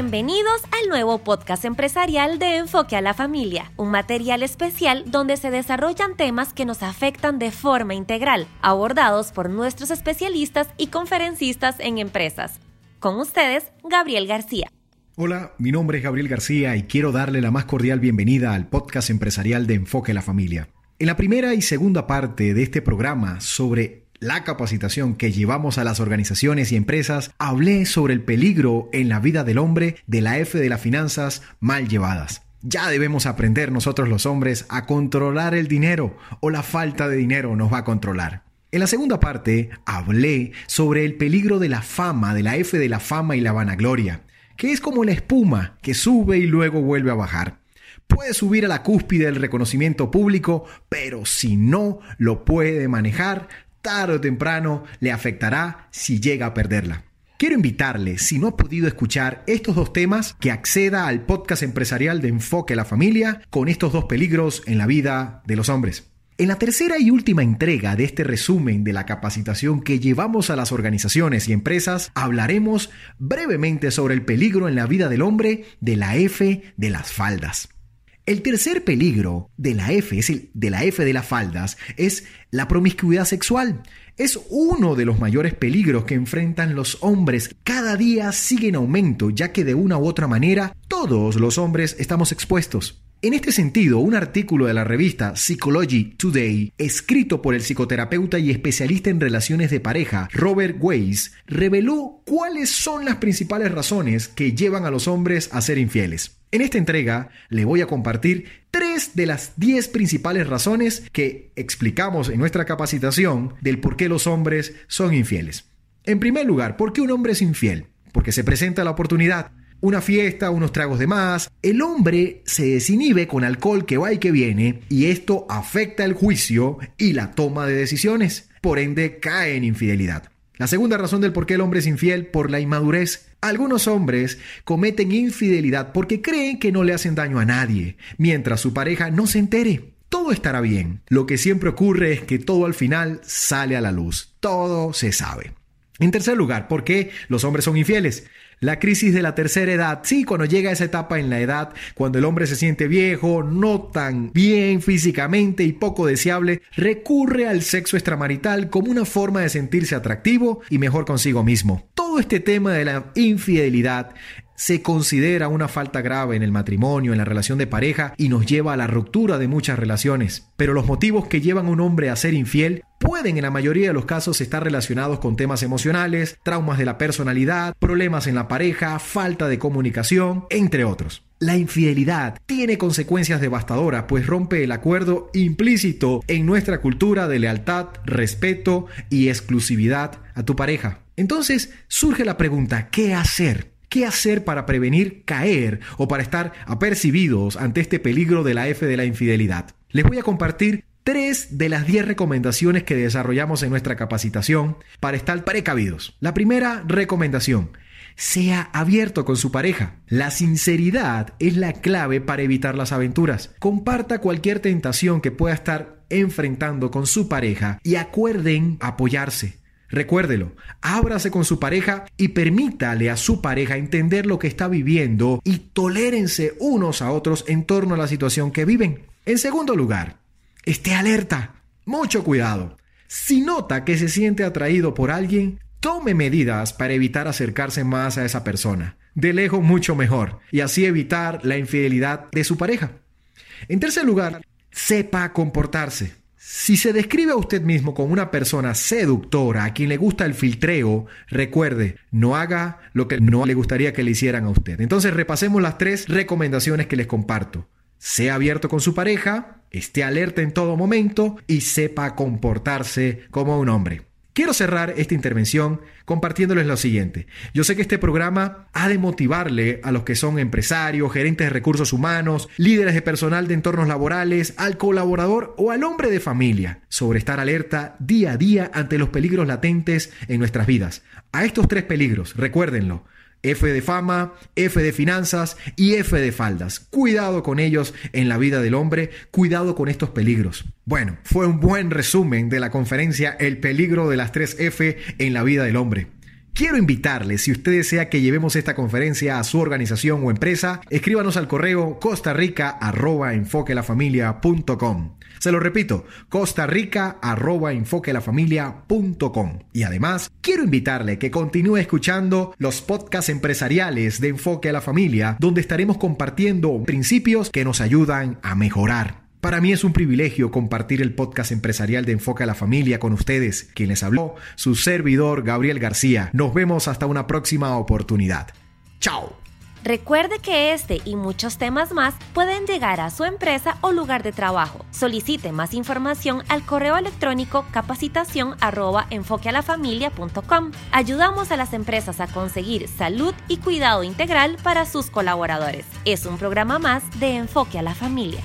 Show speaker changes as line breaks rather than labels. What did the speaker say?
Bienvenidos al nuevo podcast empresarial de Enfoque a la Familia, un material especial donde se desarrollan temas que nos afectan de forma integral, abordados por nuestros especialistas y conferencistas en empresas. Con ustedes, Gabriel García.
Hola, mi nombre es Gabriel García y quiero darle la más cordial bienvenida al podcast empresarial de Enfoque a la Familia. En la primera y segunda parte de este programa sobre la capacitación que llevamos a las organizaciones y empresas, hablé sobre el peligro en la vida del hombre de la F de las finanzas mal llevadas. Ya debemos aprender nosotros los hombres a controlar el dinero o la falta de dinero nos va a controlar. En la segunda parte hablé sobre el peligro de la fama, de la F de la fama y la vanagloria, que es como la espuma que sube y luego vuelve a bajar. Puede subir a la cúspide del reconocimiento público, pero si no lo puede manejar, tarde o temprano le afectará si llega a perderla. Quiero invitarle, si no ha podido escuchar estos dos temas, que acceda al podcast empresarial de Enfoque a la Familia con estos dos peligros en la vida de los hombres. En la tercera y última entrega de este resumen de la capacitación que llevamos a las organizaciones y empresas, hablaremos brevemente sobre el peligro en la vida del hombre de la F de las faldas. El tercer peligro de la F, es el de la F de las faldas, es la promiscuidad sexual. Es uno de los mayores peligros que enfrentan los hombres. Cada día sigue en aumento, ya que de una u otra manera todos los hombres estamos expuestos. En este sentido, un artículo de la revista Psychology Today, escrito por el psicoterapeuta y especialista en relaciones de pareja Robert Weiss, reveló cuáles son las principales razones que llevan a los hombres a ser infieles. En esta entrega le voy a compartir tres de las diez principales razones que explicamos en nuestra capacitación del por qué los hombres son infieles. En primer lugar, ¿por qué un hombre es infiel? Porque se presenta la oportunidad. Una fiesta, unos tragos de más. El hombre se desinhibe con alcohol que va y que viene y esto afecta el juicio y la toma de decisiones. Por ende, cae en infidelidad. La segunda razón del por qué el hombre es infiel, por la inmadurez. Algunos hombres cometen infidelidad porque creen que no le hacen daño a nadie, mientras su pareja no se entere. Todo estará bien. Lo que siempre ocurre es que todo al final sale a la luz. Todo se sabe. En tercer lugar, ¿por qué los hombres son infieles? La crisis de la tercera edad. Sí, cuando llega esa etapa en la edad, cuando el hombre se siente viejo, no tan bien físicamente y poco deseable, recurre al sexo extramarital como una forma de sentirse atractivo y mejor consigo mismo. Todo este tema de la infidelidad se considera una falta grave en el matrimonio, en la relación de pareja y nos lleva a la ruptura de muchas relaciones. Pero los motivos que llevan a un hombre a ser infiel pueden en la mayoría de los casos estar relacionados con temas emocionales, traumas de la personalidad, problemas en la pareja, falta de comunicación, entre otros. La infidelidad tiene consecuencias devastadoras, pues rompe el acuerdo implícito en nuestra cultura de lealtad, respeto y exclusividad a tu pareja. Entonces surge la pregunta, ¿qué hacer? ¿Qué hacer para prevenir caer o para estar apercibidos ante este peligro de la F de la infidelidad? Les voy a compartir tres de las diez recomendaciones que desarrollamos en nuestra capacitación para estar precavidos. La primera recomendación, sea abierto con su pareja. La sinceridad es la clave para evitar las aventuras. Comparta cualquier tentación que pueda estar enfrentando con su pareja y acuerden apoyarse. Recuérdelo, ábrase con su pareja y permítale a su pareja entender lo que está viviendo y tolérense unos a otros en torno a la situación que viven. En segundo lugar, esté alerta. Mucho cuidado. Si nota que se siente atraído por alguien, tome medidas para evitar acercarse más a esa persona. De lejos mucho mejor y así evitar la infidelidad de su pareja. En tercer lugar, sepa comportarse. Si se describe a usted mismo como una persona seductora, a quien le gusta el filtreo, recuerde, no haga lo que no le gustaría que le hicieran a usted. Entonces repasemos las tres recomendaciones que les comparto. Sea abierto con su pareja, esté alerta en todo momento y sepa comportarse como un hombre. Quiero cerrar esta intervención compartiéndoles lo siguiente. Yo sé que este programa ha de motivarle a los que son empresarios, gerentes de recursos humanos, líderes de personal de entornos laborales, al colaborador o al hombre de familia sobre estar alerta día a día ante los peligros latentes en nuestras vidas. A estos tres peligros, recuérdenlo, F de fama, F de finanzas y F de faldas. Cuidado con ellos en la vida del hombre, cuidado con estos peligros. Bueno, fue un buen resumen de la conferencia El peligro de las tres F en la vida del hombre. Quiero invitarles, si usted desea que llevemos esta conferencia a su organización o empresa, escríbanos al correo costarrica.enfoquelafamilia.com. Se lo repito, costarrica.enfoquelafamilia.com. Y además, quiero invitarle que continúe escuchando los podcasts empresariales de Enfoque a la Familia, donde estaremos compartiendo principios que nos ayudan a mejorar para mí es un privilegio compartir el podcast empresarial de Enfoca a la Familia con ustedes. Quien les habló, su servidor Gabriel García. Nos vemos hasta una próxima oportunidad. ¡Chao!
Recuerde que este y muchos temas más pueden llegar a su empresa o lugar de trabajo. Solicite más información al correo electrónico capacitación Ayudamos a las empresas a conseguir salud y cuidado integral para sus colaboradores. Es un programa más de Enfoque a la Familia.